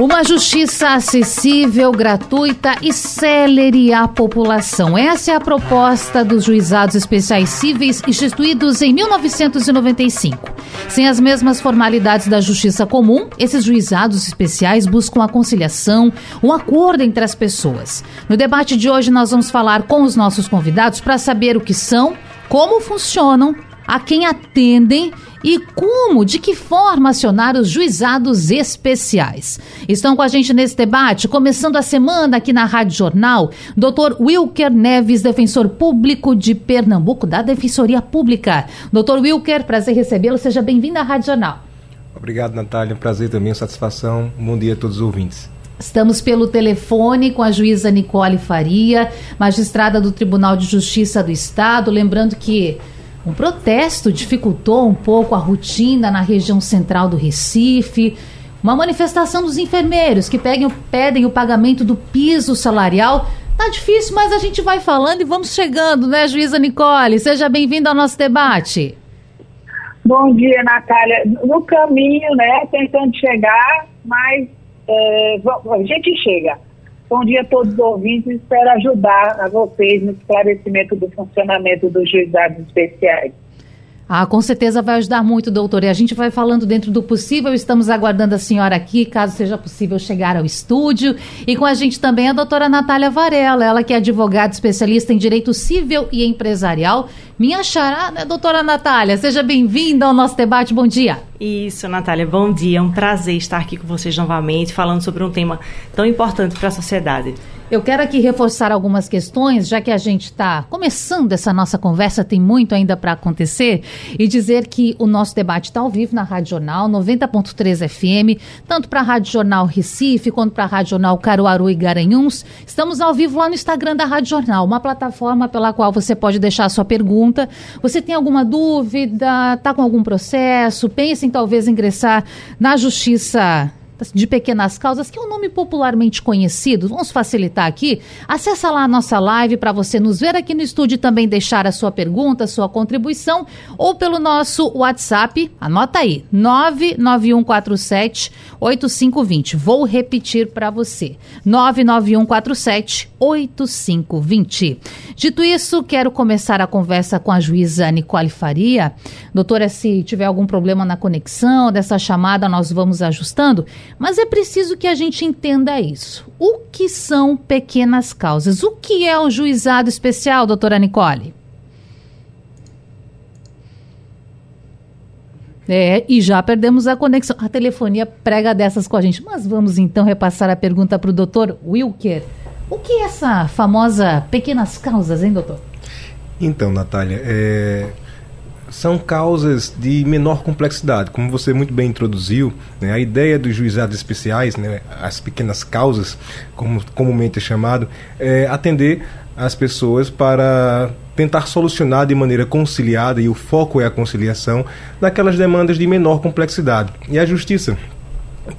uma justiça acessível, gratuita e célere à população. Essa é a proposta dos juizados especiais cíveis instituídos em 1995. Sem as mesmas formalidades da justiça comum, esses juizados especiais buscam a conciliação, um acordo entre as pessoas. No debate de hoje, nós vamos falar com os nossos convidados para saber o que são, como funcionam a quem atendem e como, de que forma acionar os juizados especiais. Estão com a gente nesse debate, começando a semana aqui na Rádio Jornal, Dr. Wilker Neves, defensor público de Pernambuco, da Defensoria Pública. Dr. Wilker, prazer recebê-lo, seja bem-vindo à Rádio Jornal. Obrigado, Natália, prazer também, satisfação. Bom dia a todos os ouvintes. Estamos pelo telefone com a juíza Nicole Faria, magistrada do Tribunal de Justiça do Estado. Lembrando que um protesto dificultou um pouco a rotina na região central do Recife. Uma manifestação dos enfermeiros que pedem, o pagamento do piso salarial. Tá difícil, mas a gente vai falando e vamos chegando, né, juíza Nicole? Seja bem-vinda ao nosso debate. Bom dia, Natália. No caminho, né, tentando chegar, mas é, a gente chega. Bom dia a todos os ouvintes. Espero ajudar a vocês no esclarecimento do funcionamento dos juizados especiais. Ah, com certeza vai ajudar muito, doutor. E a gente vai falando dentro do possível. Estamos aguardando a senhora aqui, caso seja possível chegar ao estúdio. E com a gente também a doutora Natália Varela, ela que é advogada especialista em direito civil e empresarial. Minha xará, né, doutora Natália? Seja bem-vinda ao nosso debate. Bom dia. Isso, Natália. Bom dia. É um prazer estar aqui com vocês novamente, falando sobre um tema tão importante para a sociedade. Eu quero aqui reforçar algumas questões, já que a gente está começando essa nossa conversa, tem muito ainda para acontecer, e dizer que o nosso debate está ao vivo na Rádio Jornal 90.3 FM, tanto para a Rádio Jornal Recife quanto para a Rádio Jornal Caruaru e Garanhuns. Estamos ao vivo lá no Instagram da Rádio Jornal, uma plataforma pela qual você pode deixar a sua pergunta. Você tem alguma dúvida, está com algum processo, pensa em talvez ingressar na Justiça de pequenas causas, que é um nome popularmente conhecido. Vamos facilitar aqui. Acesse lá a nossa live para você nos ver aqui no estúdio e também deixar a sua pergunta, a sua contribuição, ou pelo nosso WhatsApp. Anota aí, 99147 8520. Vou repetir para você. 99147 8520. Dito isso, quero começar a conversa com a juíza Nicole Faria. Doutora, se tiver algum problema na conexão dessa chamada, nós vamos ajustando. Mas é preciso que a gente entenda isso. O que são pequenas causas? O que é o juizado especial, doutora Nicole? É, e já perdemos a conexão. A telefonia prega dessas com a gente. Mas vamos então repassar a pergunta para o doutor Wilker. O que é essa famosa pequenas causas, hein, doutor? Então, Natália, é são causas de menor complexidade. Como você muito bem introduziu, né, a ideia dos juizados especiais, né, as pequenas causas, como comumente é chamado, é atender as pessoas para tentar solucionar de maneira conciliada, e o foco é a conciliação, daquelas demandas de menor complexidade. E a justiça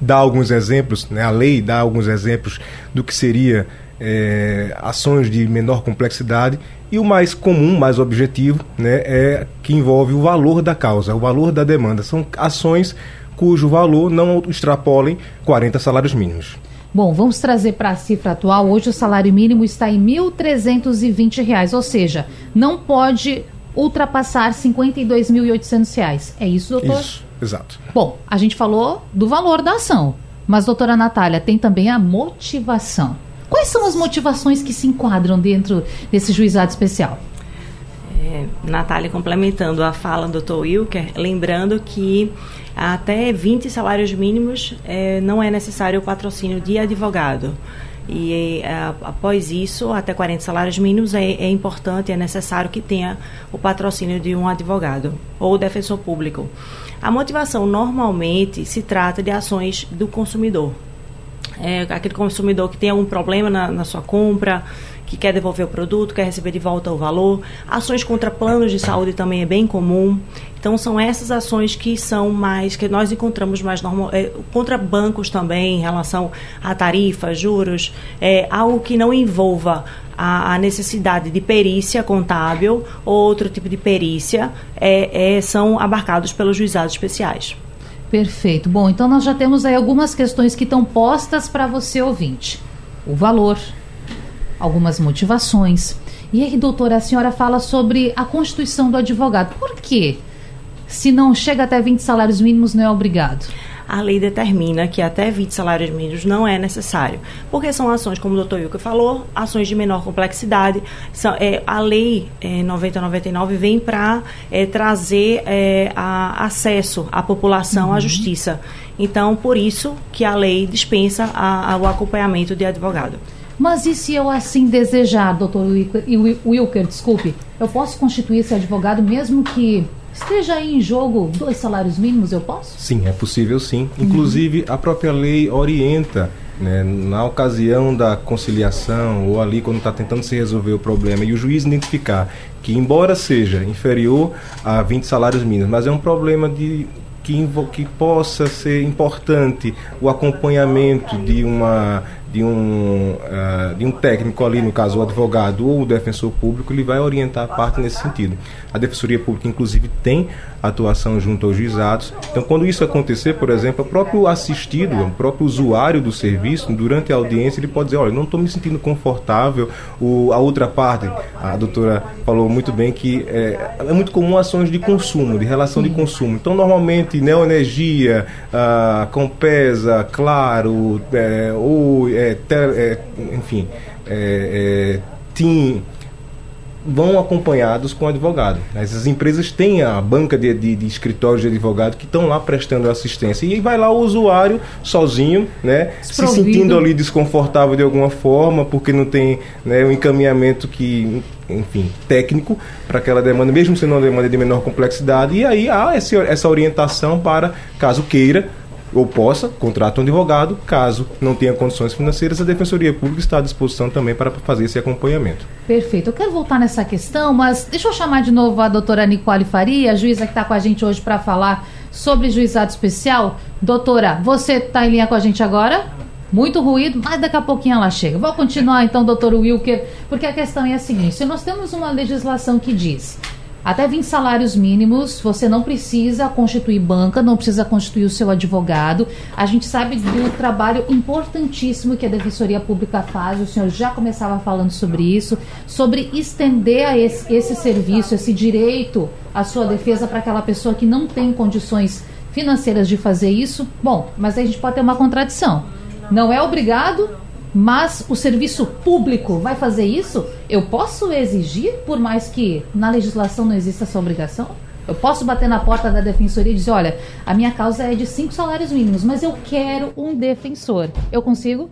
dá alguns exemplos, né, a lei dá alguns exemplos do que seria é, ações de menor complexidade e o mais comum, mais objetivo, né, é que envolve o valor da causa, o valor da demanda. São ações cujo valor não extrapolem 40 salários mínimos. Bom, vamos trazer para a cifra atual. Hoje o salário mínimo está em R$ 1.320, ou seja, não pode ultrapassar R$ 52.800. É isso, doutor? Isso, exato. Bom, a gente falou do valor da ação, mas, doutora Natália, tem também a motivação. Quais são as motivações que se enquadram dentro desse juizado especial? É, Natália, complementando a fala do Dr. Wilker, lembrando que até 20 salários mínimos é, não é necessário o patrocínio de advogado. E é, após isso, até 40 salários mínimos, é, é importante, é necessário que tenha o patrocínio de um advogado ou defensor público. A motivação normalmente se trata de ações do consumidor, é, aquele consumidor que tem algum problema na, na sua compra, que quer devolver o produto, quer receber de volta o valor. Ações contra planos de saúde também é bem comum. Então são essas ações que são mais que nós encontramos mais normal é, contra bancos também em relação a tarifas, juros, é, algo que não envolva a, a necessidade de perícia contábil ou outro tipo de perícia é, é, são abarcados pelos juizados especiais. Perfeito. Bom, então nós já temos aí algumas questões que estão postas para você ouvinte. O valor, algumas motivações. E aí, doutora, a senhora fala sobre a constituição do advogado. Por quê? Se não chega até 20 salários mínimos, não é obrigado a lei determina que até 20 salários mínimos não é necessário, porque são ações, como o doutor Wilker falou, ações de menor complexidade. São, é, a lei é, 9099 vem para é, trazer é, a, acesso à população uhum. à justiça. Então, por isso que a lei dispensa a, a, o acompanhamento de advogado. Mas e se eu assim desejar, doutor Wilker, Wilker, desculpe, eu posso constituir esse advogado mesmo que esteja em jogo dois salários mínimos, eu posso? Sim, é possível sim. Inclusive, a própria lei orienta né, na ocasião da conciliação ou ali quando está tentando se resolver o problema e o juiz identificar que, embora seja inferior a 20 salários mínimos, mas é um problema de que, que possa ser importante o acompanhamento de uma de um, uh, de um técnico ali, no caso o advogado ou o defensor público, ele vai orientar a parte nesse sentido. A Defensoria Pública, inclusive, tem atuação junto aos juizados. Então, quando isso acontecer, por exemplo, o próprio assistido, o próprio usuário do serviço, durante a audiência, ele pode dizer: Olha, não estou me sentindo confortável. O, a outra parte, a doutora falou muito bem que é, é muito comum ações de consumo, de relação de consumo. Então, normalmente, Neoenergia, ah, Compesa, Claro, é, ou é, é, enfim, é, é, TIM, vão acompanhados com advogado. Essas empresas têm a banca de, de, de escritórios de advogado que estão lá prestando assistência. E vai lá o usuário sozinho, né, se sentindo ali desconfortável de alguma forma, porque não tem né, um encaminhamento que enfim, técnico para aquela demanda, mesmo sendo uma demanda de menor complexidade, e aí há essa orientação para, caso queira, ou possa, contrata um advogado. Caso não tenha condições financeiras, a Defensoria Pública está à disposição também para fazer esse acompanhamento. Perfeito. Eu quero voltar nessa questão, mas deixa eu chamar de novo a doutora Nicole Faria, a juíza que está com a gente hoje para falar sobre juizado especial. Doutora, você está em linha com a gente agora? Muito ruído, mas daqui a pouquinho ela chega. Vou continuar então, doutor Wilker, porque a questão é a seguinte: se nós temos uma legislação que diz até 20 salários mínimos, você não precisa constituir banca, não precisa constituir o seu advogado. A gente sabe do trabalho importantíssimo que a Defensoria Pública faz, o senhor já começava falando sobre isso, sobre estender a esse, esse serviço, esse direito à sua defesa para aquela pessoa que não tem condições financeiras de fazer isso. Bom, mas a gente pode ter uma contradição. Não é obrigado, mas o serviço público vai fazer isso? Eu posso exigir, por mais que na legislação não exista essa obrigação? Eu posso bater na porta da defensoria e dizer: olha, a minha causa é de cinco salários mínimos, mas eu quero um defensor. Eu consigo?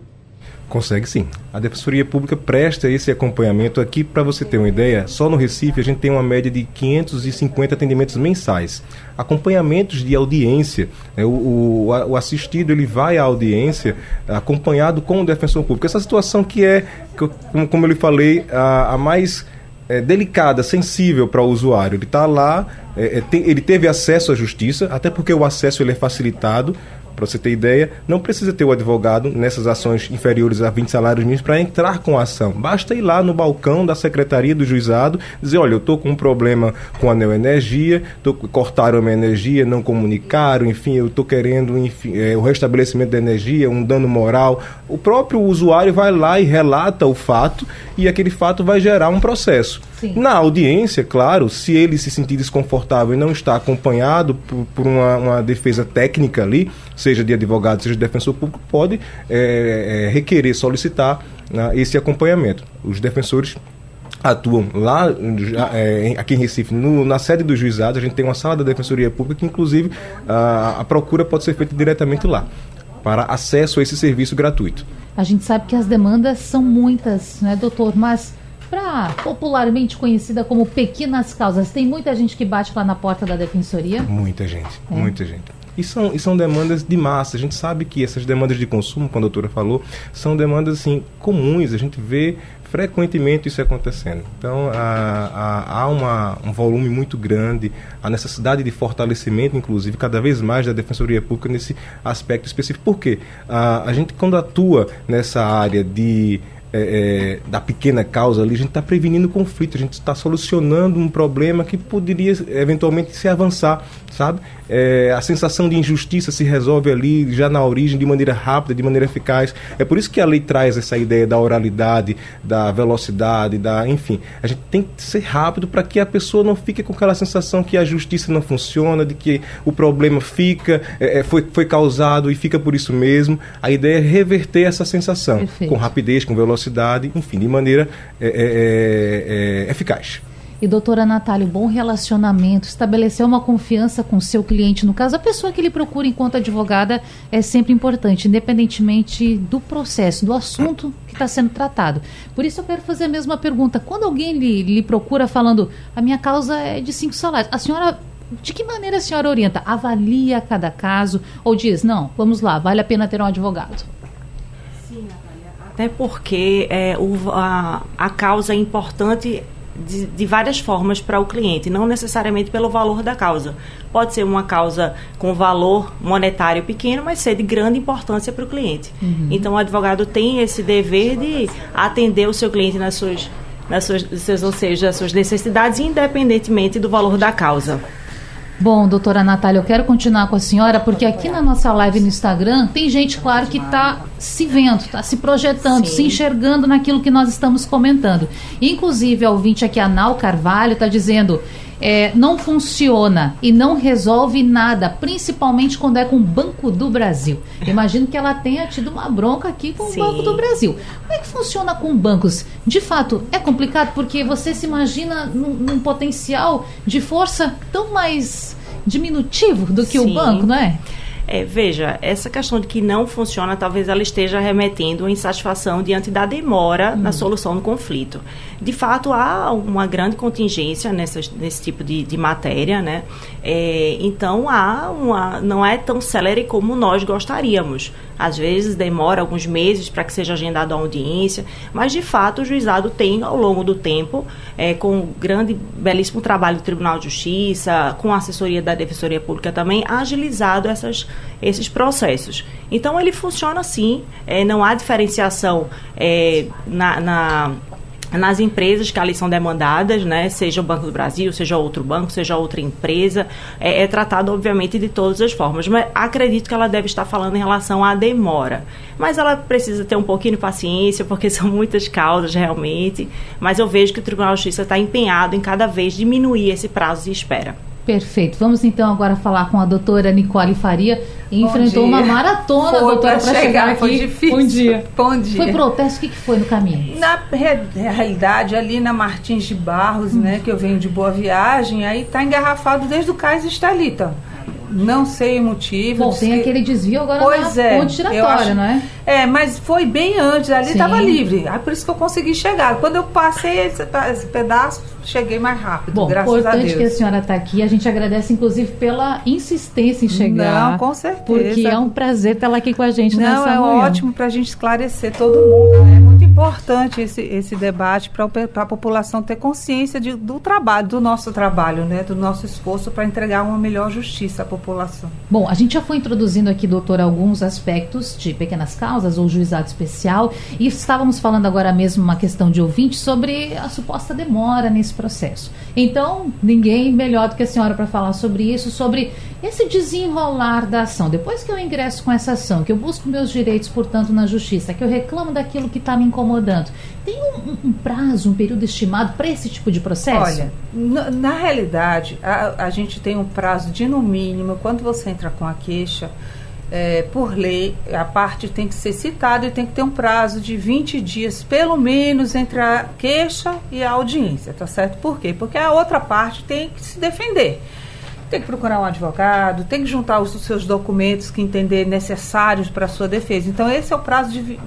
Consegue sim. A Defensoria Pública presta esse acompanhamento aqui, para você ter uma ideia, só no Recife a gente tem uma média de 550 atendimentos mensais. Acompanhamentos de audiência. Né? O, o, o, assistido ele vai à audiência acompanhado com o defensor público. Essa situação que é, como, como eu lhe falei, a, a mais é, delicada, sensível para o usuário. Ele está lá, é, é, tem, ele teve acesso à justiça, até porque o acesso ele é facilitado para você ter ideia, não precisa ter o advogado nessas ações inferiores a 20 salários mínimos para entrar com a ação. Basta ir lá no balcão da secretaria do juizado, dizer, olha, eu estou com um problema com a neoenergia, tô, cortaram a minha energia, não comunicaram, enfim, eu estou querendo enfim, é, o restabelecimento da energia, um dano moral. O próprio usuário vai lá e relata o fato e aquele fato vai gerar um processo. Sim. Na audiência, claro, se ele se sentir desconfortável e não está acompanhado por, por uma, uma, defesa técnica ali, seja de advogado, seja de defensor público, pode é, é, requerer, solicitar né, esse acompanhamento. Os defensores atuam lá é, aqui em Recife, no, na sede do juizado, a gente tem uma sala da Defensoria Pública, que inclusive a, a procura pode ser feita diretamente lá, para acesso a esse serviço gratuito. A gente sabe que as demandas são muitas, né, doutor? Mas para popularmente conhecida como pequenas causas. Tem muita gente que bate lá na porta da defensoria? Muita gente, é. muita gente. E são, e são demandas de massa. A gente sabe que essas demandas de consumo, como a doutora falou, são demandas assim, comuns. A gente vê frequentemente isso acontecendo. Então, há, há, uma, um volume muito grande, a necessidade de fortalecimento, inclusive, cada vez mais da Defensoria Pública nesse aspecto específico. Por quê? A, a gente, quando atua nessa área de é, é, da pequena causa ali, a gente está prevenindo conflito, a gente está solucionando um problema que poderia eventualmente se avançar, sabe? É, a sensação de injustiça se resolve ali já na origem de maneira rápida, de maneira eficaz. É por isso que a lei traz essa ideia da oralidade, da velocidade, da, enfim, a gente tem que ser rápido para que a pessoa não fique com aquela sensação que a justiça não funciona, de que o problema fica, é, é foi, foi causado e fica por isso mesmo. A ideia é reverter essa sensação Perfeito. com rapidez, com velocidade velocidade, enfim, de maneira é, é, é, é eficaz. E doutora Natália, o bom relacionamento, estabelecer uma confiança com o seu cliente, no caso, a pessoa que ele procura enquanto advogada, é sempre importante, independentemente do processo, do assunto que está sendo tratado. Por isso eu quero fazer a mesma pergunta. Quando alguém lhe, lhe procura falando, a minha causa é de cinco salários, a senhora de que maneira a senhora orienta? Avalia cada caso ou diz, não, vamos lá, vale a pena ter um advogado? Até porque é, o, a, a causa é importante de, de, várias formas para o cliente, não necessariamente pelo valor da causa. Pode ser uma causa com valor monetário pequeno, mas ser de grande importância para o cliente. Uhum. Então, o advogado tem esse dever de atender o seu cliente nas suas, nas suas, ou seja, as suas necessidades, independentemente do valor da causa. Bom, doutora Natália, eu quero continuar com a senhora, porque aqui na nossa live no Instagram tem gente, claro, que está se vendo, está se projetando, Sim. se enxergando naquilo que nós estamos comentando. Inclusive, a ouvinte aqui, a Nau Carvalho, está dizendo: é, não funciona e não resolve nada, principalmente quando é com o Banco do Brasil. Imagino que ela tenha tido uma bronca aqui com Sim. o Banco do Brasil. Como é que funciona com bancos? De fato, é complicado porque você se imagina num, num potencial de força tão mais diminutivo do que Sim. o banco, não é? É, veja, essa questão de que não funciona, talvez ela esteja remetendo a insatisfação diante da demora hum. na solução do conflito. De fato, há uma grande contingência nessa, nesse tipo de, de matéria, né? É, então, há uma, não é tão célere como nós gostaríamos. Às vezes demora alguns meses para que seja agendada a audiência, mas de fato o juizado tem, ao longo do tempo, é, com grande, belíssimo trabalho do Tribunal de Justiça, com a assessoria da Defensoria Pública também, agilizado essas, esses processos. Então ele funciona assim, é, não há diferenciação é, na, na nas empresas que ali são demandadas, né, seja o Banco do Brasil, seja outro banco, seja outra empresa, é, é, tratado obviamente de todas as formas. Mas acredito que ela deve estar falando em relação à demora. Mas ela precisa ter um pouquinho de paciência, porque são muitas causas realmente. Mas eu vejo que o Tribunal de Justiça está empenhado em cada vez diminuir esse prazo de espera. Perfeito. Vamos então agora falar com a doutora Nicole Faria. E enfrentou uma maratona, foi doutora, para chegar, aqui. Foi difícil. Bom dia. Bom dia. Foi protesto, o que, que foi no caminho? Na realidade, ali na Martins de Barros, hum. né, que eu venho de Boa Viagem, aí está engarrafado desde o cais Estalita. Não sei o motivo. Bom, tem que... aquele desvio agora pois na é, ponte giratória, acho... não é? É, mas foi bem antes, ali estava livre. Aí por isso que eu consegui chegar. Quando eu passei esse, esse pedaço, cheguei mais rápido, Bom, graças a Deus. importante que a senhora está aqui. A gente agradece, inclusive, pela insistência em chegar. Não, com certeza. Porque é um prazer tê-la aqui com a gente Não, nessa é manhã. ótimo para a gente esclarecer todo mundo. Né? Importante esse, esse debate para a população ter consciência de, do trabalho, do nosso trabalho, né? do nosso esforço para entregar uma melhor justiça à população. Bom, a gente já foi introduzindo aqui, doutor, alguns aspectos de pequenas causas ou juizado especial e estávamos falando agora mesmo uma questão de ouvinte sobre a suposta demora nesse processo. Então, ninguém melhor do que a senhora para falar sobre isso, sobre esse desenrolar da ação. Depois que eu ingresso com essa ação, que eu busco meus direitos, portanto, na justiça, que eu reclamo daquilo que está me incomodando, tem um, um, prazo, um período estimado para esse tipo de processo? Olha, na, na realidade, a, a gente tem um prazo de, no mínimo, quando você entra com a queixa, é, por lei, a parte tem que ser citada e tem que ter um prazo de 20 dias, pelo menos, entre a queixa e a audiência, tá certo? Por quê? Porque a outra parte tem que se defender. Tem que procurar um advogado, tem que juntar os seus documentos que entender necessários para a sua defesa. Então, esse é o prazo de,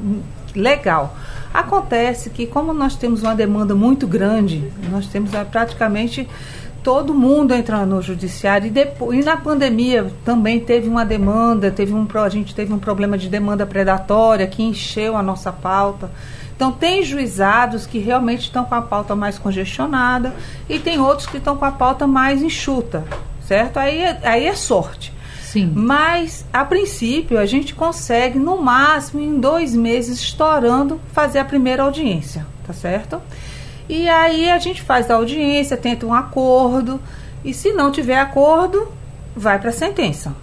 legal. Acontece que, como nós temos uma demanda muito grande, nós temos é, praticamente todo mundo entra no judiciário e depois e na pandemia também teve uma demanda, teve um a gente teve um problema de demanda predatória que encheu a nossa pauta. Então tem juizados que realmente estão com a pauta mais congestionada e tem outros que estão com a pauta mais enxuta, certo? Aí, é, aí é sorte. Sim. Mas, a princípio, a gente consegue, no máximo, em dois meses, estourando, fazer a primeira audiência, tá certo? E aí a gente faz a audiência, tenta um acordo, e se não tiver acordo, vai para a sentença,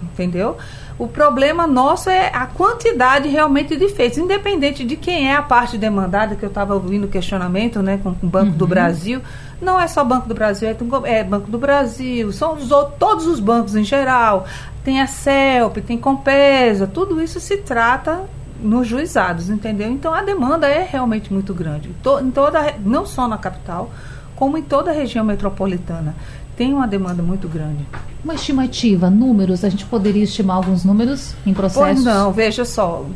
entendeu? O problema nosso é a quantidade realmente de feitos, independente de quem é a parte demandada, que eu estava ouvindo questionamento né, com o Banco uhum. do Brasil. Não é só Banco do Brasil, é, é Banco do Brasil, são os, todos os bancos em geral. Tem a CELP, tem Compesa, tudo isso se trata nos juizados, entendeu? Então a demanda é realmente muito grande. Em toda, não só na capital, como em toda a região metropolitana. Tem uma demanda muito grande. Uma estimativa, números, a gente poderia estimar alguns números em processo? Pois não, veja só.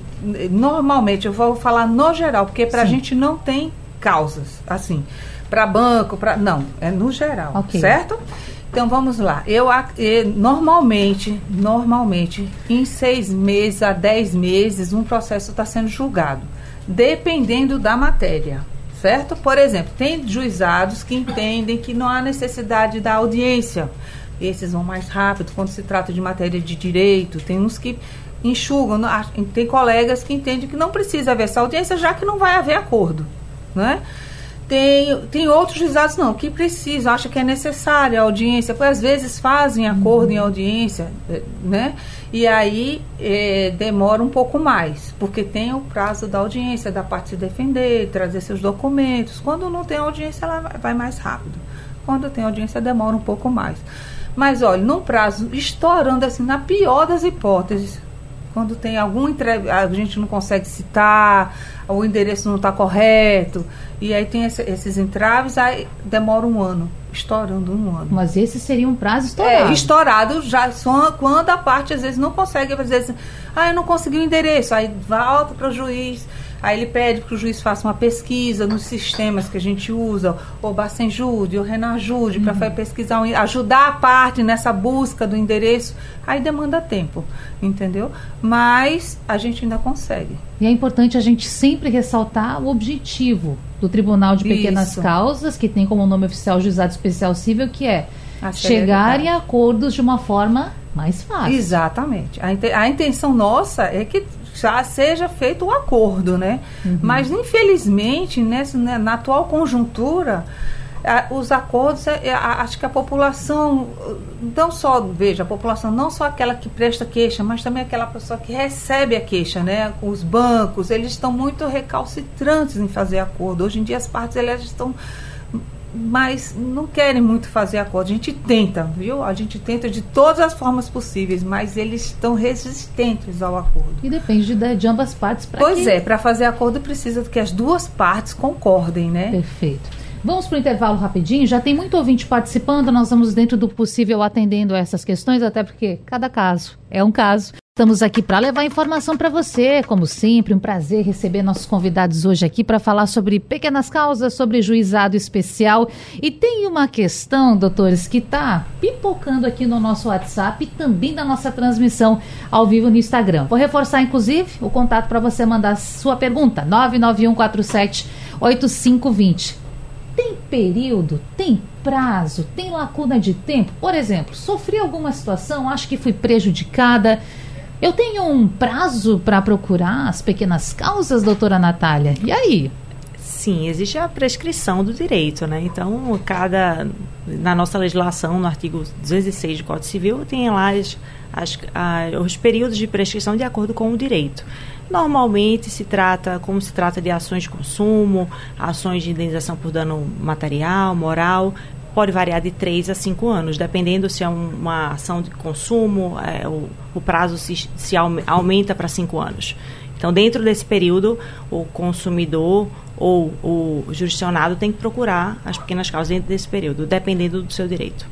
Normalmente, eu vou falar no geral, porque para a gente não tem causas, assim. Para banco, para. Não, é no geral, okay. certo? Então vamos lá. Eu normalmente, normalmente, em seis meses a dez meses, um processo está sendo julgado, dependendo da matéria certo? Por exemplo, tem juizados que entendem que não há necessidade da audiência. Esses vão mais rápido quando se trata de matéria de direito. Tem uns que enxugam. Tem colegas que entendem que não precisa haver essa audiência, já que não vai haver acordo. Né? Tem, tem outros juizados não, que precisam, acham que é necessária a audiência, porque às vezes fazem acordo em audiência, eh, né? E aí é, demora um pouco mais, porque tem o prazo da audiência, da parte se defender, trazer seus documentos. Quando não tem audiência, ela vai mais rápido. Quando tem audiência, demora um pouco mais. Mas olha, num prazo estourando assim, na pior das hipóteses, quando tem algum entre... a gente não consegue citar, o endereço não está correto, e aí tem esse, esses entraves, aí demora um ano, estourando um ano. Mas esse seria um prazo estourado? É, estourado já só quando a parte às vezes não consegue, às vezes, ah, eu não consegui o endereço, aí volta para o juiz, Aí ele pede que o juiz faça uma pesquisa nos sistemas que a gente usa, o Bacenjude, o Renajude, uhum. para pesquisar, ajudar a parte nessa busca do endereço. Aí demanda tempo, entendeu? Mas a gente ainda consegue. E é importante a gente sempre ressaltar o objetivo do Tribunal de Pequenas Isso. Causas, que tem como nome oficial Juizado Especial Civil, que é chegar em acordos de uma forma mais fácil. Exatamente. A, a intenção nossa é que já seja feito o acordo, né? Uhum. Mas, infelizmente, nessa, né, na atual conjuntura, os acordos, é, acho que a população, não só, veja, a população não só aquela que presta queixa, mas também aquela pessoa que recebe a queixa, né? Os bancos, eles estão muito recalcitrantes em fazer acordo. Hoje em dia as partes elas estão mas não querem muito fazer acordo. A gente tenta, viu? A gente tenta de todas as formas possíveis, mas eles estão resistentes ao acordo. E depende de, de ambas partes para Pois que... é, para fazer acordo precisa que as duas partes concordem, né? Perfeito. Vamos para o intervalo rapidinho. Já tem muito ouvinte participando. Nós vamos, dentro do possível, atendendo essas questões, até porque cada caso é um caso. Estamos aqui para levar informação para você, como sempre, um prazer receber nossos convidados hoje aqui para falar sobre pequenas causas, sobre juizado especial. E tem uma questão, doutores, que está pipocando aqui no nosso WhatsApp e também na nossa transmissão ao vivo no Instagram. Vou reforçar, inclusive, o contato para você mandar sua pergunta: 99147 8520. Tem período? Tem prazo? Tem lacuna de tempo? Por exemplo, sofri alguma situação, acho que fui prejudicada eu tenho um prazo para procurar as pequenas causas, doutora Natália? E aí? Sim, existe a prescrição do direito, né? Então, cada na nossa legislação, no artigo 206 do Código Civil, tem lá as, as, os períodos de prescrição de acordo com o direito. Normalmente se trata, como se trata de ações de consumo, ações de indenização por dano material, moral, pode variar de 3 a 5 anos, dependendo se é um, uma ação de consumo, é, o, o, prazo se, se aumenta para 5 anos. Então, dentro desse período, o consumidor ou o jurisdicionado tem que procurar as pequenas causas dentro desse período, dependendo do seu direito.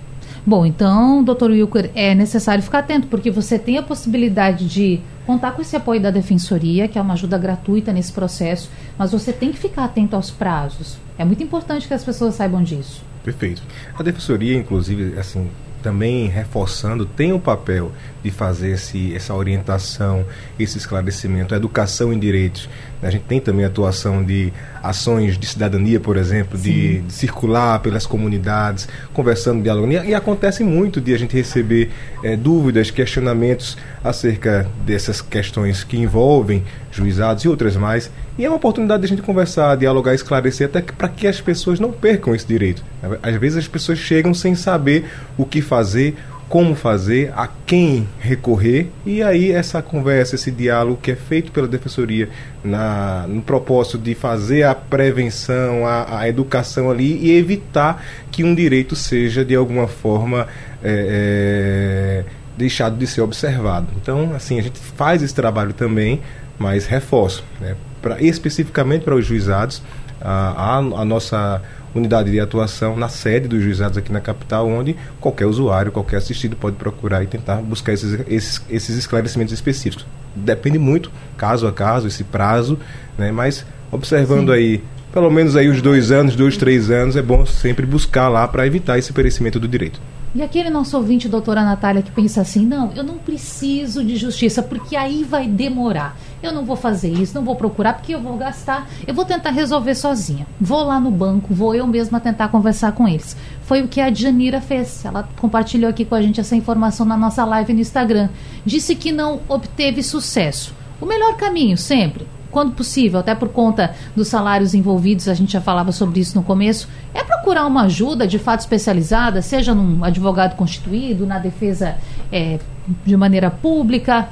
Bom, então, doutor Wilker, é necessário ficar atento, porque você tem a possibilidade de contar com esse apoio da defensoria, que é uma ajuda gratuita nesse processo, mas você tem que ficar atento aos prazos. É muito importante que as pessoas saibam disso. Perfeito. A defensoria, inclusive, assim, também reforçando, tem o papel de fazer esse, essa orientação, esse esclarecimento, a educação em direitos. A gente tem também a atuação de ações de cidadania, por exemplo, de, de, circular pelas comunidades, conversando, dialogando. E, e acontece muito de a gente receber é, dúvidas, questionamentos acerca dessas questões que envolvem juizados e outras mais. E é uma oportunidade de a gente conversar, dialogar, esclarecer, até para que as pessoas não percam esse direito. Às vezes as pessoas chegam sem saber o que fazer, como fazer, a quem recorrer, e aí essa conversa, esse diálogo que é feito pela Defensoria na, no propósito de fazer a prevenção, a, a educação ali e evitar que um direito seja de alguma forma é, é, deixado de ser observado. Então, assim, a gente faz esse trabalho também, mas reforço, né, pra, especificamente para os juizados, a, a, nossa unidade de atuação na sede dos juizados aqui na capital, onde qualquer usuário, qualquer assistido pode procurar e tentar buscar esses, esses, esses esclarecimentos específicos. Depende muito, caso a caso, esse prazo, né? mas observando Sim. aí pelo menos aí os dois anos, dois, três anos, é bom sempre buscar lá para evitar esse perecimento do direito. E aquele nosso ouvinte, doutora Natália, que pensa assim: não, eu não preciso de justiça, porque aí vai demorar. Eu não vou fazer isso, não vou procurar, porque eu vou gastar. Eu vou tentar resolver sozinha. Vou lá no banco, vou eu mesma tentar conversar com eles. Foi o que a Janira fez. Ela compartilhou aqui com a gente essa informação na nossa live no Instagram. Disse que não obteve sucesso. O melhor caminho, sempre, quando possível, até por conta dos salários envolvidos, a gente já falava sobre isso no começo, é procurar uma ajuda de fato especializada, seja num advogado constituído, na defesa é, de maneira pública.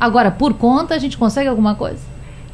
Agora, por conta, a gente consegue alguma coisa?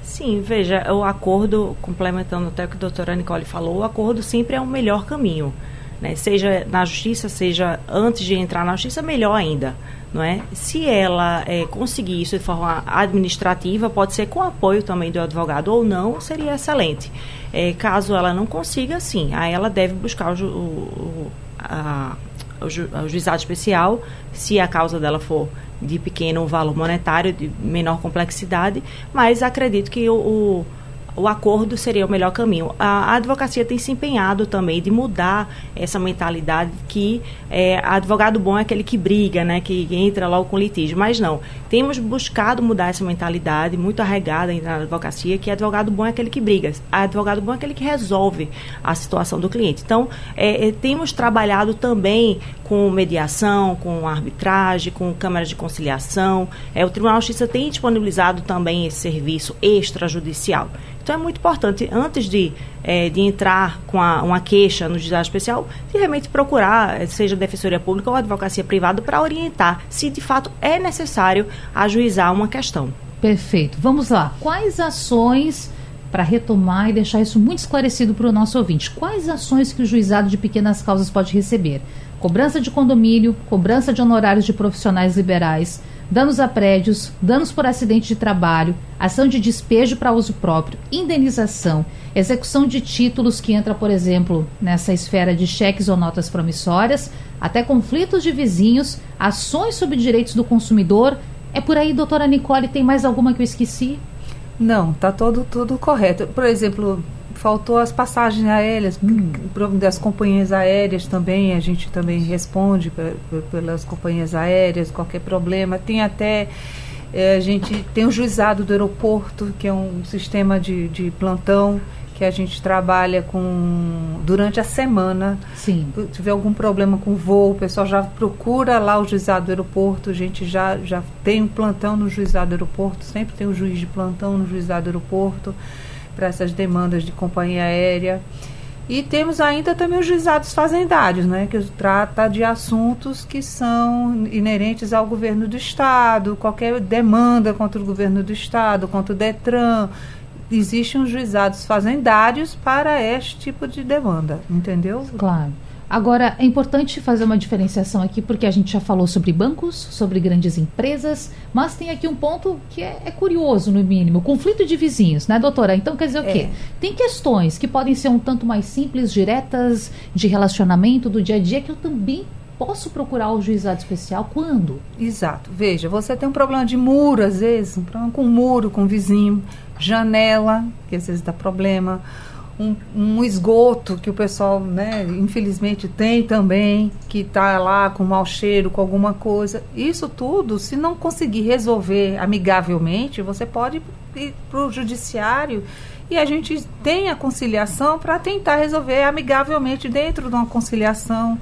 Sim, veja, o acordo, complementando até o que a doutora Nicole falou, o acordo sempre é o melhor caminho. Né? Seja na justiça, seja antes de entrar na justiça, melhor ainda não é? Se ela é, conseguir isso de forma administrativa, pode ser com apoio também do advogado ou não, seria excelente. É, caso ela não consiga, sim, aí ela deve buscar o, o, a, o, ju, o juizado especial, se a causa dela for de pequeno valor monetário, de menor complexidade, mas acredito que o, o o acordo seria o melhor caminho. A, a, advocacia tem se empenhado também de mudar essa mentalidade que é, advogado bom é aquele que briga, né, que entra logo com litígio. Mas não, temos buscado mudar essa mentalidade muito arregada na advocacia, que advogado bom é aquele que briga, advogado bom é aquele que resolve a situação do cliente. Então, é, é, temos trabalhado também com mediação, com arbitragem, com câmaras de conciliação. É, o Tribunal de Justiça tem disponibilizado também esse serviço extrajudicial. Então é muito importante, antes de, é, de entrar com a, uma queixa no juizado especial, de realmente procurar, seja defensoria pública ou advocacia privada, para orientar se de fato é necessário ajuizar uma questão. Perfeito. Vamos lá. Quais ações, para retomar e deixar isso muito esclarecido para o nosso ouvinte, quais ações que o juizado de pequenas causas pode receber? Cobrança de condomínio, cobrança de honorários de profissionais liberais, danos a prédios, danos por acidente de trabalho, ação de despejo para uso próprio, indenização, execução de títulos que entra, por exemplo, nessa esfera de cheques ou notas promissórias, até conflitos de vizinhos, ações sobre direitos do consumidor. É por aí, doutora Nicole, tem mais alguma que eu esqueci? Não, tá todo tudo correto. Por exemplo, faltou as passagens aéreas, hum. das companhias aéreas também, a gente também responde pelas companhias aéreas, qualquer problema. Tem até, é, a gente tem o juizado do aeroporto, que é um sistema de, de plantão que a gente trabalha com durante a semana. Sim. Se tiver algum problema com voo, o pessoal já procura lá o juizado do aeroporto, a gente já, já tem um plantão no juizado do aeroporto, sempre tem um juiz de plantão no juizado do aeroporto para essas demandas de companhia aérea. E temos ainda também os juizados fazendários, né, que trata de assuntos que são inerentes ao governo do Estado, qualquer demanda contra o governo do Estado, contra o DETRAN. Existem os juizados fazendários para este tipo de demanda, entendeu? Claro. Agora, é importante fazer uma diferenciação aqui, porque a gente já falou sobre bancos, sobre grandes empresas, mas tem aqui um ponto que é, é curioso, no mínimo: conflito de vizinhos, né, doutora? Então, quer dizer o quê? É. Tem questões que podem ser um tanto mais simples, diretas, de relacionamento do dia a dia, que eu também posso procurar o juizado especial quando? Exato. Veja, você tem um problema de muro, às vezes, um problema com muro, com vizinho, janela, que às vezes dá problema um, um, esgoto que o pessoal, né, infelizmente tem também, que está lá com mau cheiro, com alguma coisa. Isso tudo, se não conseguir resolver amigavelmente, você pode ir para o judiciário e a gente tem a conciliação para tentar resolver amigavelmente dentro de uma conciliação.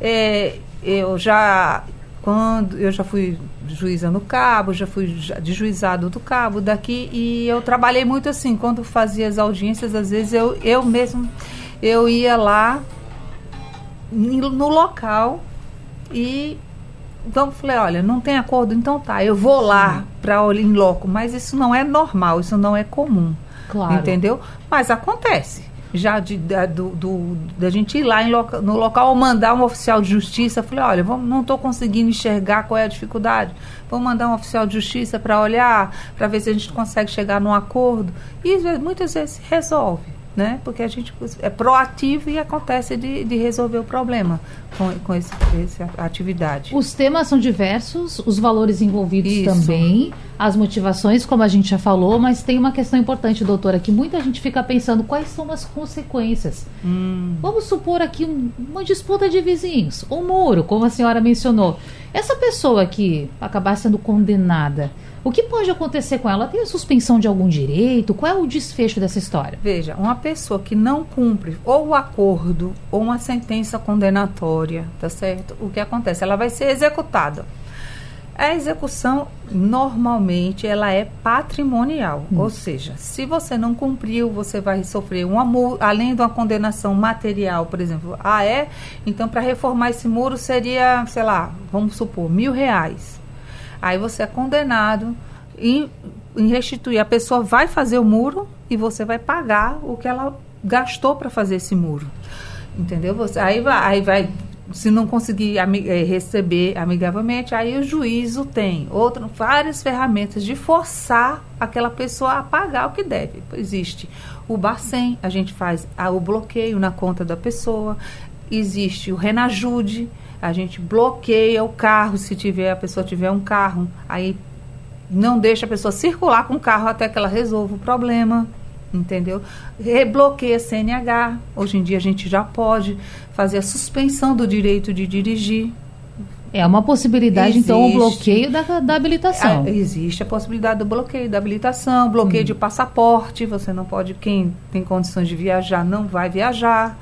É, eu já quando eu já fui juíza no Cabo, já fui de juizado do Cabo daqui e eu trabalhei muito assim, quando fazia as audiências, às vezes eu, eu mesmo eu ia lá no local e então falei, olha, não tem acordo, então tá, eu vou lá para olhar em loco, mas isso não é normal, isso não é comum. Claro. Entendeu? Mas acontece já de, da, do, do, da gente ir lá loca, no local ou mandar um oficial de justiça. Falei, olha, vamos, não estou conseguindo enxergar qual é a dificuldade. Vamos mandar um oficial de justiça para olhar, para ver se a gente consegue chegar num acordo. E muitas vezes se resolve né? Porque a gente é proativo e acontece de, de resolver o problema com, com esse, essa atividade. Os temas são diversos, os valores envolvidos Isso. também, as motivações, como a gente já falou, mas tem uma questão importante, doutora, que muita gente fica pensando quais são as consequências. Hum. Vamos supor aqui um, uma disputa de vizinhos, um muro, como a senhora mencionou. Essa pessoa que acabar sendo condenada, o que pode acontecer com ela? Tem a suspensão de algum direito? Qual é o desfecho dessa história? Veja, uma pessoa que não cumpre ou o acordo ou uma sentença condenatória, tá certo? O que acontece? Ela vai ser executada. A execução normalmente ela é patrimonial, hum. ou seja, se você não cumpriu, você vai sofrer um amor, além de uma condenação material, por exemplo. Ah, é? Então para reformar esse muro seria, sei lá, vamos supor, mil reais. Aí você é condenado em, em restituir. A pessoa vai fazer o muro e você vai pagar o que ela gastou para fazer esse muro. Entendeu? Você, aí, vai, aí vai se não conseguir eh, receber amigavelmente, aí o juízo tem outra, várias ferramentas de forçar aquela pessoa a pagar o que deve. Existe o Bacen, a gente faz o bloqueio na conta da pessoa, existe o Renajude, a gente bloqueia o carro se tiver a pessoa tiver um carro, aí não deixa a pessoa circular com o carro até que ela resolva o problema, entendeu? Rebloqueia CNH. Hoje em dia a gente já pode fazer a suspensão do direito de dirigir. É uma possibilidade, existe, então, o bloqueio da, da habilitação. A, existe a possibilidade do bloqueio da habilitação, bloqueio hum. de passaporte. Você não pode, quem tem condições de viajar, não vai viajar.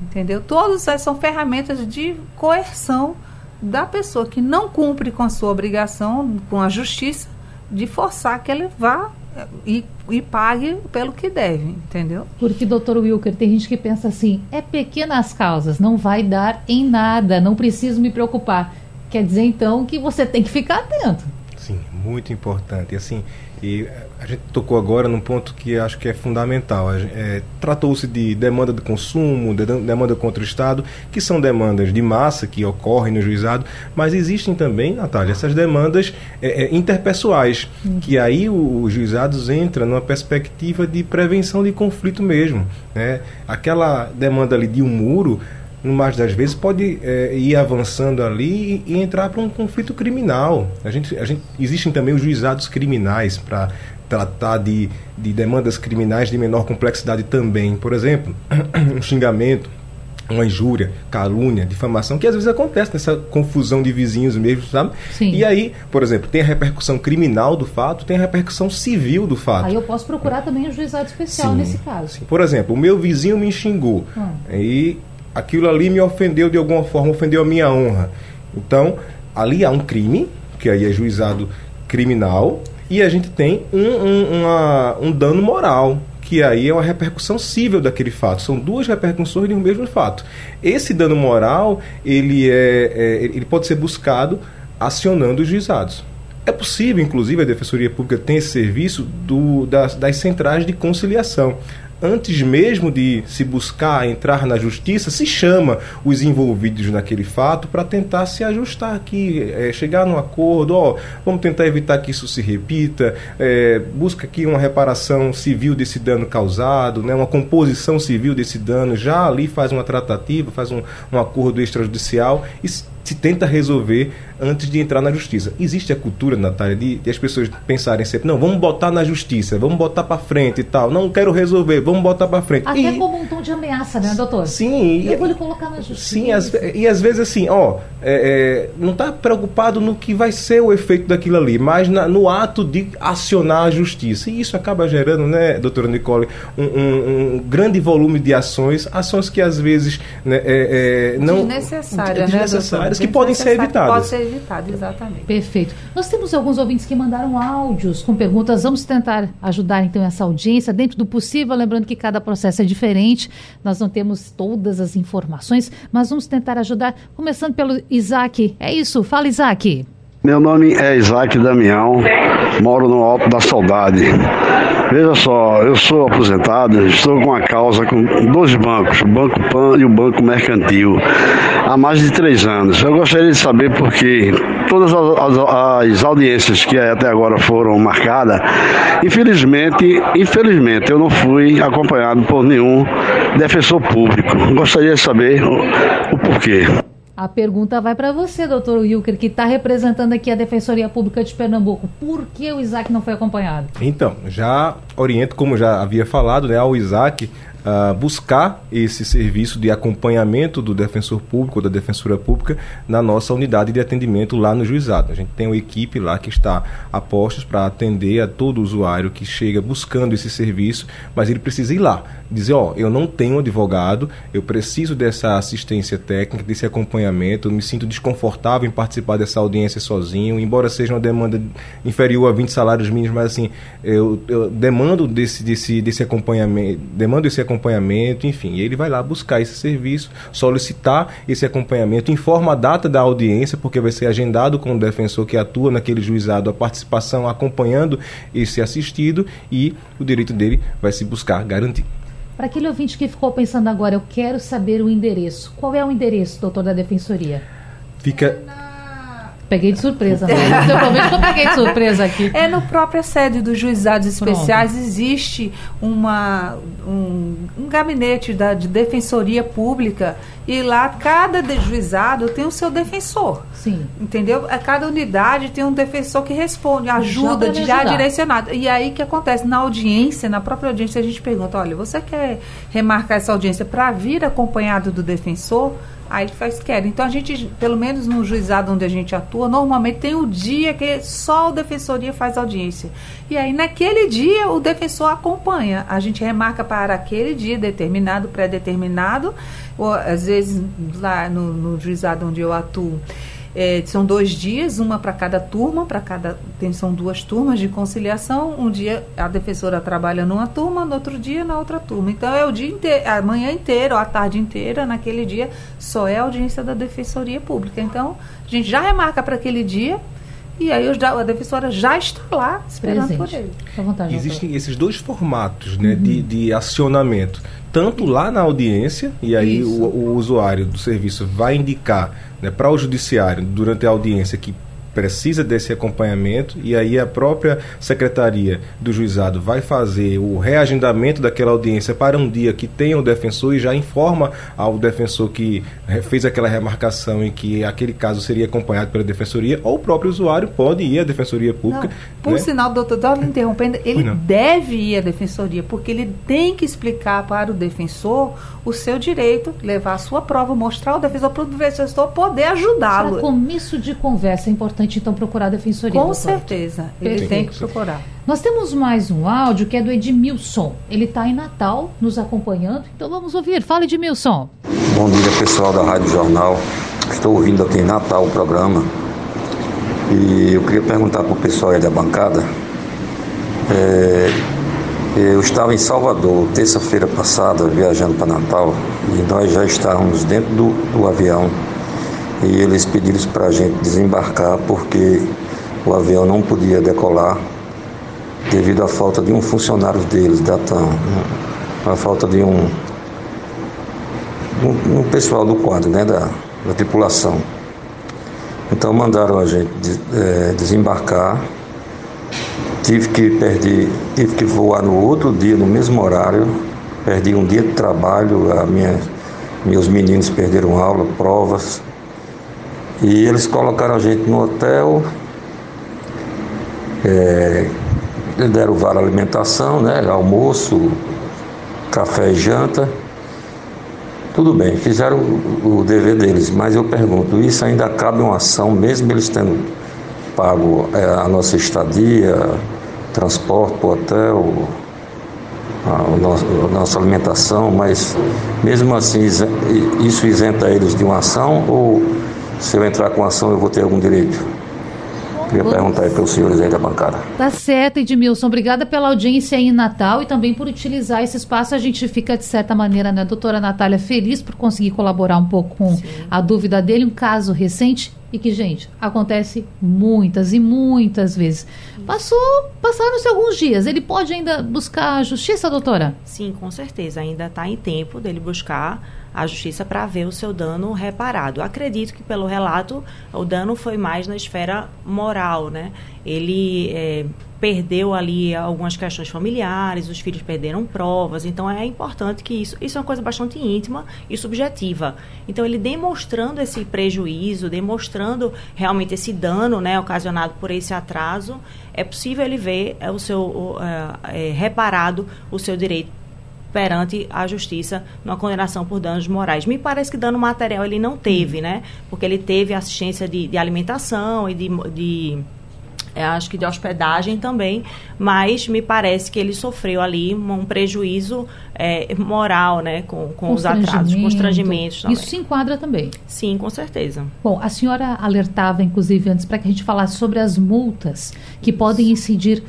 Entendeu? Todas essas são ferramentas de coerção da pessoa que não cumpre com a sua obrigação, com a justiça, de forçar que ele vá eh, e, e pague pelo que deve, entendeu? Porque, doutor Wilker, tem gente que pensa assim, é pequenas causas, não vai dar em nada, não preciso me preocupar. Quer dizer, então, que você tem que ficar atento. Sim, muito importante. E assim, e a gente tocou agora num ponto que acho que é fundamental. É, Tratou-se de demanda de consumo, de demanda contra o Estado, que são demandas de massa que ocorrem no juizado, mas existem também, Natália, essas demandas é, é, interpessoais, uhum. que aí os juizados entram numa perspectiva de prevenção de conflito mesmo. Né? Aquela demanda ali de um muro no mais das vezes, pode é, ir avançando ali e, e entrar para um conflito criminal. A gente, a gente, existem também os juizados criminais para tratar de, de demandas criminais de menor complexidade também. Por exemplo, um xingamento, uma injúria, calúnia, difamação, que às vezes acontece nessa confusão de vizinhos mesmo, sabe? Sim. E aí, por exemplo, tem a repercussão criminal do fato, tem a repercussão civil do fato. Aí eu posso procurar também um juizado especial sim, nesse caso. Sim. Por exemplo, o meu vizinho me xingou. Hum. E aquilo ali me ofendeu de alguma forma, ofendeu a minha honra. Então, ali há um crime, que aí é juizado criminal, e a gente tem um, um, uma, um dano moral, que aí é uma repercussão civil daquele fato. São duas repercussões de um mesmo fato. Esse dano moral, ele, é, é ele pode ser buscado acionando os juizados. É possível, inclusive, a Defensoria Pública tem esse serviço do, das, das centrais de conciliação antes mesmo de se buscar entrar na justiça, se chama os envolvidos naquele fato para tentar se ajustar aqui, é, chegar num acordo, ó, vamos tentar evitar que isso se repita, é, busca aqui uma reparação civil desse dano causado, né, uma composição civil desse dano, já ali faz uma tratativa, faz um, um acordo extrajudicial e se tenta resolver antes de entrar na justiça. Existe a cultura, Natália, de, de as pessoas pensarem sempre, não, vamos botar na justiça, vamos botar para frente e tal. Não quero resolver, vamos botar para frente. Até e, como um tom de ameaça, né, doutor? Sim. Eu vou lhe colocar na justiça. Sim, as, e às vezes assim, ó, é, é, não está preocupado no que vai ser o efeito daquilo ali, mas na, no ato de acionar a justiça. E isso acaba gerando, né, doutora Nicole, um, um, um grande volume de ações, ações que às vezes né, é, é não desnecessárias, desnecessárias né, que podem ser evitadas. Pode ser evitado, exatamente. Perfeito. Nós temos alguns ouvintes que mandaram áudios com perguntas. Vamos tentar ajudar então essa audiência dentro do possível, lembrando que cada processo é diferente. Nós não temos todas as informações, mas vamos tentar ajudar, começando pelo Isaac. É isso, fala Isaac. Meu nome é Isaac Damião, moro no Alto da Saudade. Veja só, eu sou aposentado, estou com a causa com dois bancos, o Banco PAN e o Banco Mercantil, há mais de três anos. Eu gostaria de saber por que todas as, as, as audiências que até agora foram marcadas, infelizmente, infelizmente, eu não fui acompanhado por nenhum defensor público. Gostaria de saber o, o porquê. A pergunta vai para você, doutor Wilker, que está representando aqui a Defensoria Pública de Pernambuco. Por que o Isaac não foi acompanhado? Então, já oriento, como já havia falado, né, ao Isaac uh, buscar esse serviço de acompanhamento do defensor público da defensora pública na nossa unidade de atendimento lá no juizado. A gente tem uma equipe lá que está a postos para atender a todo usuário que chega buscando esse serviço, mas ele precisa ir lá, dizer, ó, eu não tenho advogado, eu preciso dessa assistência técnica, desse acompanhamento, eu me sinto desconfortável em participar dessa audiência sozinho, embora seja uma demanda inferior a 20 salários mínimos, mas assim, eu, eu demando desse, desse, desse acompanhamento, demando esse acompanhamento, enfim. ele vai lá buscar esse serviço, solicitar esse acompanhamento, informa a data da audiência, porque vai ser agendado com o defensor que atua naquele juizado a participação acompanhando esse assistido e o direito dele vai se buscar garantir. Para aquele ouvinte que ficou pensando agora, eu quero saber o endereço. Qual é o endereço, doutor da Defensoria? Fica Peguei de surpresa, né? Eu prometo que eu peguei de surpresa aqui. É no própria sede dos juizados especiais Pronto. existe uma, um, um gabinete da, de defensoria pública e lá cada de juizado tem o seu defensor. Sim. Entendeu? A cada unidade tem um defensor que responde, ajuda, já, direcionado. E aí que acontece? Na audiência, na própria audiência, a gente pergunta: olha, você quer remarcar essa audiência para vir acompanhado do defensor? Aí ele faz quer. Então a gente, pelo menos no juizado onde a gente atua, normalmente tem o dia que só o defensoria faz audiência. E aí naquele dia o defensor acompanha. A gente remarca para aquele dia determinado, pré-determinado, ou às vezes lá no, no juizado onde eu atuo. É, são dois dias, uma para cada turma, para cada tem, são duas turmas de conciliação. Um dia a defensora trabalha numa turma, no outro dia na outra turma. Então é o dia inteiro, a manhã inteira ou a tarde inteira, naquele dia, só é audiência da Defensoria Pública. Então, a gente já remarca para aquele dia e aí a defensora já está lá esperando Presente. por ele. Vontade, Existem doutor. esses dois formatos né, uhum. de, de acionamento. Tanto lá na audiência, e aí o, o, usuário do serviço vai indicar né, para o judiciário, durante a audiência, que precisa desse acompanhamento e aí a própria secretaria do juizado vai fazer o reagendamento daquela audiência para um dia que tenha o defensor e já informa ao defensor que fez aquela remarcação e que aquele caso seria acompanhado pela defensoria ou o próprio usuário pode ir à defensoria pública. Não, por né? sinal, doutor, estou interrompendo, ele deve ir à defensoria porque ele tem que explicar para o defensor o seu direito, levar a sua prova, mostrar ao defensor para o defensor poder ajudá-lo. Começo de conversa é importante importante então procurar a defensoria. Com certeza, ele tem que procurar. Nós temos mais um áudio que é do Edmilson. Ele está em Natal nos acompanhando, então vamos ouvir. Fala, Edmilson. Bom dia, pessoal da Rádio Jornal. Estou ouvindo aqui em Natal o programa. E eu queria perguntar para o pessoal aí da bancada. É, eu estava em Salvador terça-feira passada, viajando para Natal, e nós já estávamos dentro do, do avião e eles pediram para a gente desembarcar porque o avião não podia decolar devido à falta de um funcionário deles, da TAM, a falta de um, um, um pessoal do quadro, né, da, da tripulação. Então mandaram a gente é, desembarcar. Tive que perder, tive que voar no outro dia, no mesmo horário. Perdi um dia de trabalho, a minha, meus meninos perderam aula, provas. E eles colocaram a gente no hotel, é, deram vale alimentação, né? Almoço, café e janta. Tudo bem, fizeram o, o dever deles, mas eu pergunto, isso ainda cabe uma ação, mesmo eles tendo pago é, a nossa estadia, transporte para o hotel, a, a nossa alimentação, mas mesmo assim isso isenta eles de uma ação ou se eu entrar com ação eu vou ter algum direito? Queria perguntar aí para os senhores aí da bancada. Tá certo, Edmilson. Obrigada pela audiência aí em Natal e também por utilizar esse espaço. A gente fica, de certa maneira, né, doutora Natália, feliz por conseguir colaborar um pouco com Sim. a dúvida dele. Um caso recente e que, gente, acontece muitas e muitas vezes. Passou, passaram-se alguns dias. Ele pode ainda buscar a justiça, doutora? Sim, com certeza. Ainda está em tempo dele buscar a justiça para ver o seu dano reparado. Acredito que pelo relato o dano foi mais na esfera moral, né? Ele é, perdeu ali algumas questões familiares, os filhos perderam provas, então é importante que isso, isso é uma coisa bastante íntima e subjetiva. Então ele demonstrando esse prejuízo, demonstrando realmente esse dano, né, ocasionado por esse atraso, é possível ele ver é, o seu é, é, reparado o seu direito perante a justiça numa condenação por danos morais. Me parece que dano material ele não teve, né? Porque ele teve assistência de, de alimentação e de, de acho que de hospedagem também, mas me parece que ele sofreu ali um prejuízo é, moral, né, com, com os atrasos, constrangimentos. Também. Isso se enquadra também? Sim, com certeza. Bom, a senhora alertava, inclusive, antes para que a gente falasse sobre as multas que podem incidir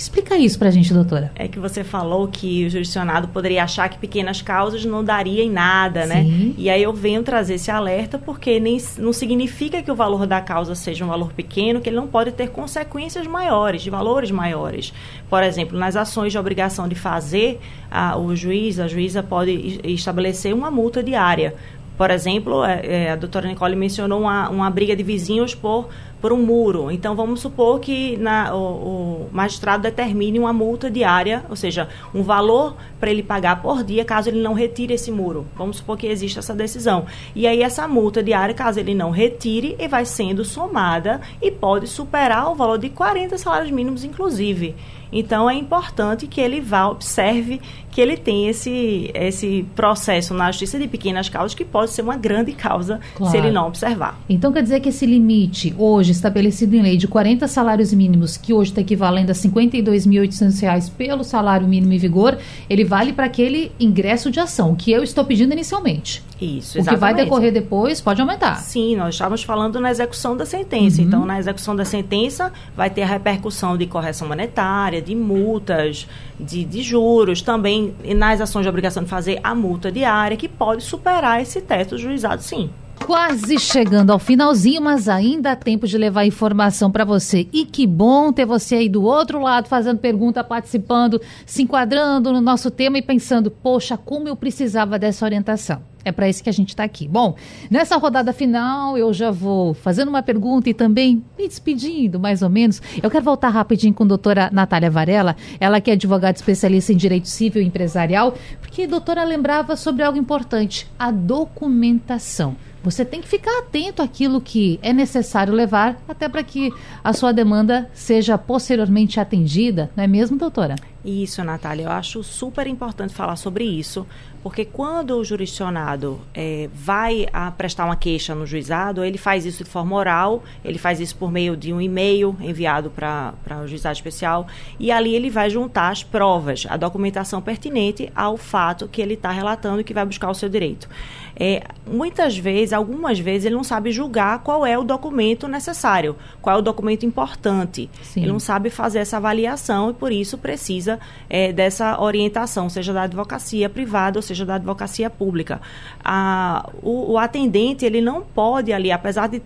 Explica isso para a gente, doutora. É que você falou que o jurisdicionado poderia achar que pequenas causas não daria em nada, né? Sim. né? E aí eu venho trazer esse alerta porque nem, não significa que o valor da causa seja um valor pequeno, que ele não pode ter consequências maiores, de valores maiores. Por exemplo, nas ações de obrigação de fazer, a, o juiz, a juíza pode estabelecer uma multa diária. Por exemplo, é, é, a doutora Nicole mencionou uma, uma briga de vizinhos por por um muro. Então, vamos supor que na, o, o, magistrado determine uma multa diária, ou seja, um valor para ele pagar por dia, caso ele não retire esse muro. Vamos supor que existe essa decisão. E aí, essa multa diária, caso ele não retire, vai sendo somada e pode superar o valor de 40 salários mínimos, inclusive. Então é importante que ele vá, observe que ele tem esse, esse processo na justiça de pequenas causas que pode ser uma grande causa claro. se ele não observar. Então quer dizer que esse limite hoje estabelecido em lei de 40 salários mínimos, que hoje está equivalendo a R$ 52.800 pelo salário mínimo em vigor, ele vale para aquele ingresso de ação, que eu estou pedindo inicialmente. Isso, exatamente. O que vai decorrer depois pode aumentar. Sim, nós estávamos falando na execução da sentença. Uhum. Então, na execução da sentença, vai ter a repercussão de correção monetária, de multas, de, de juros, também nas ações de obrigação de fazer a multa diária, que pode superar esse teto juizado, sim. Quase chegando ao finalzinho, mas ainda há tempo de levar informação para você. E que bom ter você aí do outro lado fazendo pergunta, participando, se enquadrando no nosso tema e pensando: poxa, como eu precisava dessa orientação. É para isso que a gente está aqui. Bom, nessa rodada final eu já vou fazendo uma pergunta e também me despedindo, mais ou menos. Eu quero voltar rapidinho com a doutora Natália Varela, ela que é advogada especialista em direito civil e empresarial, porque a doutora lembrava sobre algo importante, a documentação. Você tem que ficar atento àquilo que é necessário levar, até para que a sua demanda seja posteriormente atendida, não é mesmo, doutora? Isso, Natália. Eu acho super importante falar sobre isso, porque quando o jurisdicionado é, vai a prestar uma queixa no juizado, ele faz isso de forma oral, ele faz isso por meio de um e-mail enviado para o juizado especial, e ali ele vai juntar as provas, a documentação pertinente ao fato que ele está relatando e que vai buscar o seu direito. É, muitas vezes, algumas vezes, ele não sabe julgar qual é o documento necessário, qual é o documento importante. Sim. Ele não sabe fazer essa avaliação e, por isso, precisa é, dessa orientação, seja da advocacia privada ou seja da advocacia pública. A, o, o atendente, ele não pode ali, apesar de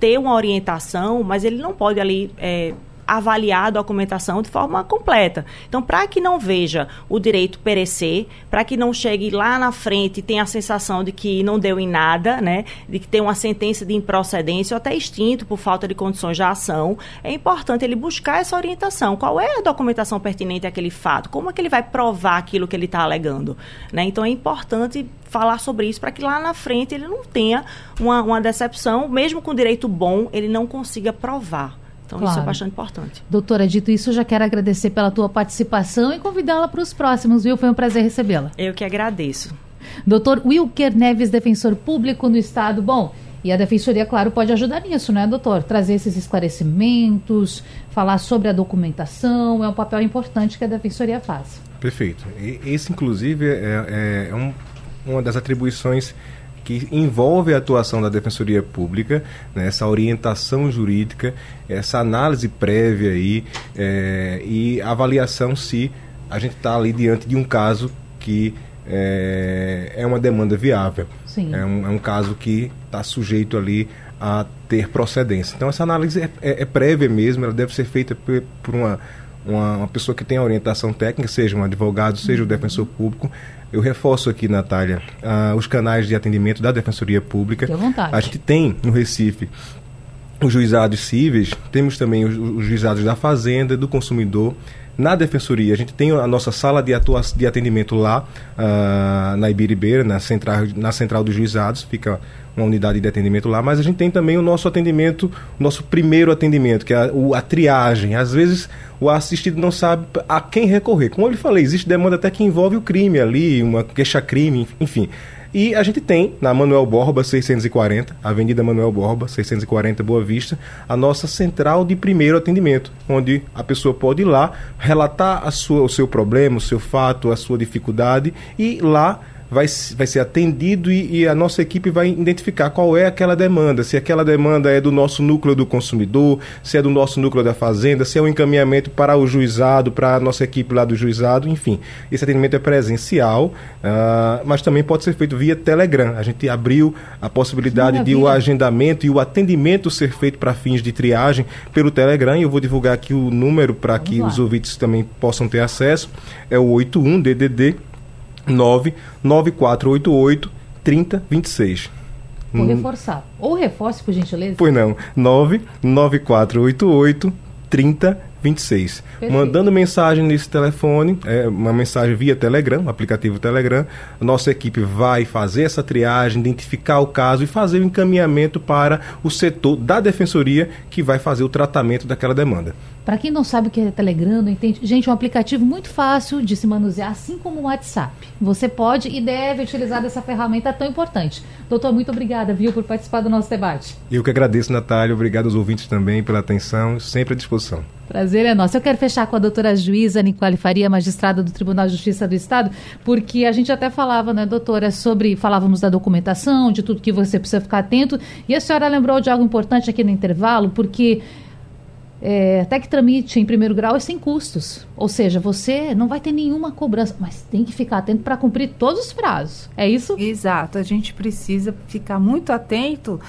ter uma orientação, mas ele não pode ali é, avaliar a documentação de forma completa. Então, para que não veja o direito perecer, para que não chegue lá na frente e tenha a sensação de que não deu em nada, né, de que tem uma sentença de improcedência ou até extinto por falta de condições de ação, é importante ele buscar essa orientação. Qual é a documentação pertinente àquele fato? Como é que ele vai provar aquilo que ele está alegando? Né? Então, é importante falar sobre isso para que lá na frente ele não tenha uma, uma decepção, mesmo com direito bom, ele não consiga provar. Então, claro. isso é bastante importante. Doutora, dito isso, eu já quero agradecer pela tua participação e convidá-la para os próximos, viu? Foi um prazer recebê-la. Eu que agradeço. Doutor Wilker Neves, defensor público no Estado. Bom, e a Defensoria, claro, pode ajudar nisso, né, doutor? Trazer esses esclarecimentos, falar sobre a documentação, é um papel importante que a Defensoria faz. Perfeito. E esse, inclusive, é, é, é um, uma das atribuições que envolve a atuação da Defensoria Pública, né, essa orientação jurídica, essa análise prévia aí, é, e avaliação se a gente está ali diante de um caso que é, é uma demanda viável. É um, é um caso que está sujeito ali a ter procedência. Então essa análise é, é, é prévia mesmo, ela deve ser feita por, por uma, uma, uma, pessoa que tem orientação técnica, seja um advogado, seja o defensor público, eu reforço aqui, Natália, uh, os canais de atendimento da Defensoria Pública. A gente tem no Recife os juizados cíveis, temos também os, os juizados da Fazenda, do Consumidor. Na Defensoria, a gente tem a nossa sala de, atua de atendimento lá, uh, na Ibiribeira, na central, na central dos juizados, fica uma unidade de atendimento lá, mas a gente tem também o nosso atendimento, o nosso primeiro atendimento, que é a, o, a triagem. Às vezes o assistido não sabe a quem recorrer. Como eu lhe falei, existe demanda até que envolve o crime ali, uma queixa-crime, enfim. E a gente tem na Manuel Borba 640, Avenida Manuel Borba 640 Boa Vista, a nossa central de primeiro atendimento, onde a pessoa pode ir lá relatar a sua, o seu problema, o seu fato, a sua dificuldade e lá vai, vai ser atendido e, e, a nossa equipe vai identificar qual é aquela demanda, se aquela demanda é do nosso núcleo do consumidor, se é do nosso núcleo da fazenda, se é um encaminhamento para o juizado, para a nossa equipe lá do juizado, enfim. Esse atendimento é presencial, uh, mas também pode ser feito via Telegram. A gente abriu a possibilidade Maravilha. de o agendamento e o atendimento ser feito para fins de triagem pelo Telegram. E eu vou divulgar aqui o número para que lá. os ouvintes também possam ter acesso. É o 81 DDD 99488 3026. Vou hum. reforçar. Ou reforce, por gentileza. Pois não. 99488 3026. Mandando mensagem nesse telefone, é, uma mensagem via Telegram, aplicativo Telegram, nossa equipe vai fazer essa triagem, identificar o caso e fazer o encaminhamento para o setor da defensoria que vai fazer o tratamento daquela demanda. Para quem não sabe o que é Telegram, não entende, gente, é um aplicativo muito fácil de se manusear, assim como o WhatsApp. Você pode e deve utilizar dessa ferramenta tão importante. Doutor, muito obrigada, viu, por participar do nosso debate. Eu que agradeço, Natália. Obrigado aos ouvintes também pela atenção, sempre à disposição. Prazer é nosso. Eu quero fechar com a doutora juíza Nicole Faria, magistrada do Tribunal de Justiça do Estado, porque a gente até falava, né, doutora, sobre, falávamos da documentação, de tudo que você precisa ficar atento, e a senhora lembrou de algo importante aqui no intervalo, porque é, até que tramite em primeiro grau é sem custos. Ou seja, você não vai ter nenhuma cobrança, mas tem que ficar atento para cumprir todos os prazos. É isso? Exato. A gente precisa ficar muito atento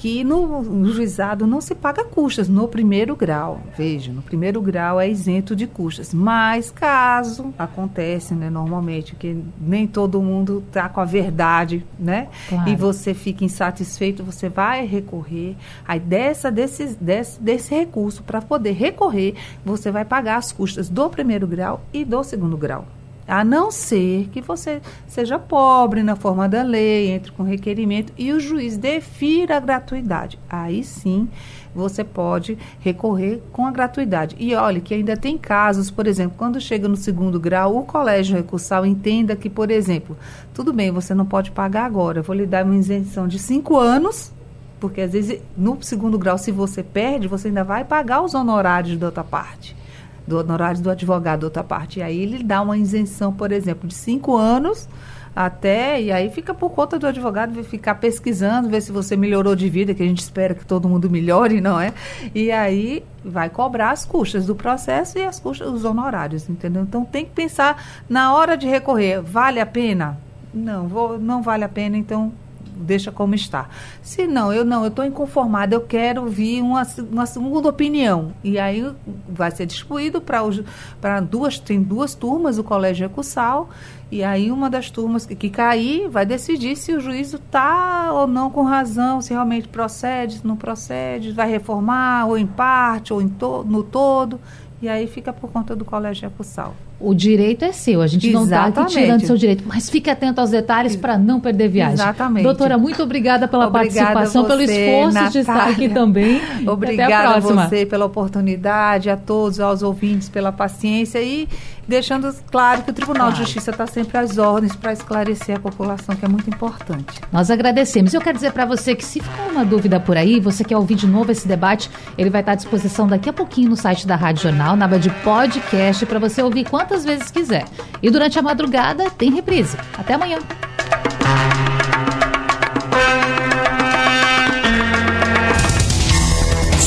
que no, no, juizado não se paga custas no primeiro grau. Veja, no primeiro grau é isento de custas. Mas caso acontece, né, normalmente, que nem todo mundo está com a verdade, né? Claro. E você fica insatisfeito, você vai recorrer. Aí dessa, desse, desse, desse recurso, para poder recorrer, você vai pagar as custas do primeiro grau e do segundo grau. A não ser que você seja pobre na forma da lei, entre com requerimento e o juiz defira a gratuidade. Aí sim você pode recorrer com a gratuidade. E olhe que ainda tem casos, por exemplo, quando chega no segundo grau, o colégio recursal entenda que, por exemplo, tudo bem, você não pode pagar agora, vou lhe dar uma isenção de cinco anos, porque às vezes no segundo grau, se você perde, você ainda vai pagar os honorários da outra parte do honorário do advogado, outra parte. E aí ele dá uma isenção, por exemplo, de cinco anos até, e aí fica por conta do advogado ficar pesquisando, ver se você melhorou de vida, que a gente espera que todo mundo melhore, não é? E aí vai cobrar as custas do processo e as custas, os honorários, entendeu? Então tem que pensar na hora de recorrer, vale a pena? Não, vou, não vale a pena, então deixa como está. Se não, eu não, eu estou inconformada, eu quero ouvir uma, uma segunda opinião. E aí vai ser distribuído para duas, tem duas turmas, o colégio recursal, e aí uma das turmas que, que cair vai decidir se o juízo está ou não com razão, se realmente procede, se não procede, vai reformar, ou em parte, ou em to, no todo. E aí fica por conta do colégio recursal. O direito é seu, a gente não está aqui tirando seu direito, mas fique atento aos detalhes para não perder viagem. Exatamente. Doutora, muito obrigada pela obrigada participação, você, pelo esforço Natália. de estar aqui também. Obrigada a você pela oportunidade, a todos, aos ouvintes pela paciência e deixando claro que o Tribunal claro. de Justiça está sempre às ordens para esclarecer a população, que é muito importante. Nós agradecemos. Eu quero dizer para você que se ficou uma dúvida por aí, você quer ouvir de novo esse debate, ele vai estar à disposição daqui a pouquinho no site da Rádio Jornal, na aba de podcast, para você ouvir quantas quantas vezes quiser. E durante a madrugada tem reprise. Até amanhã.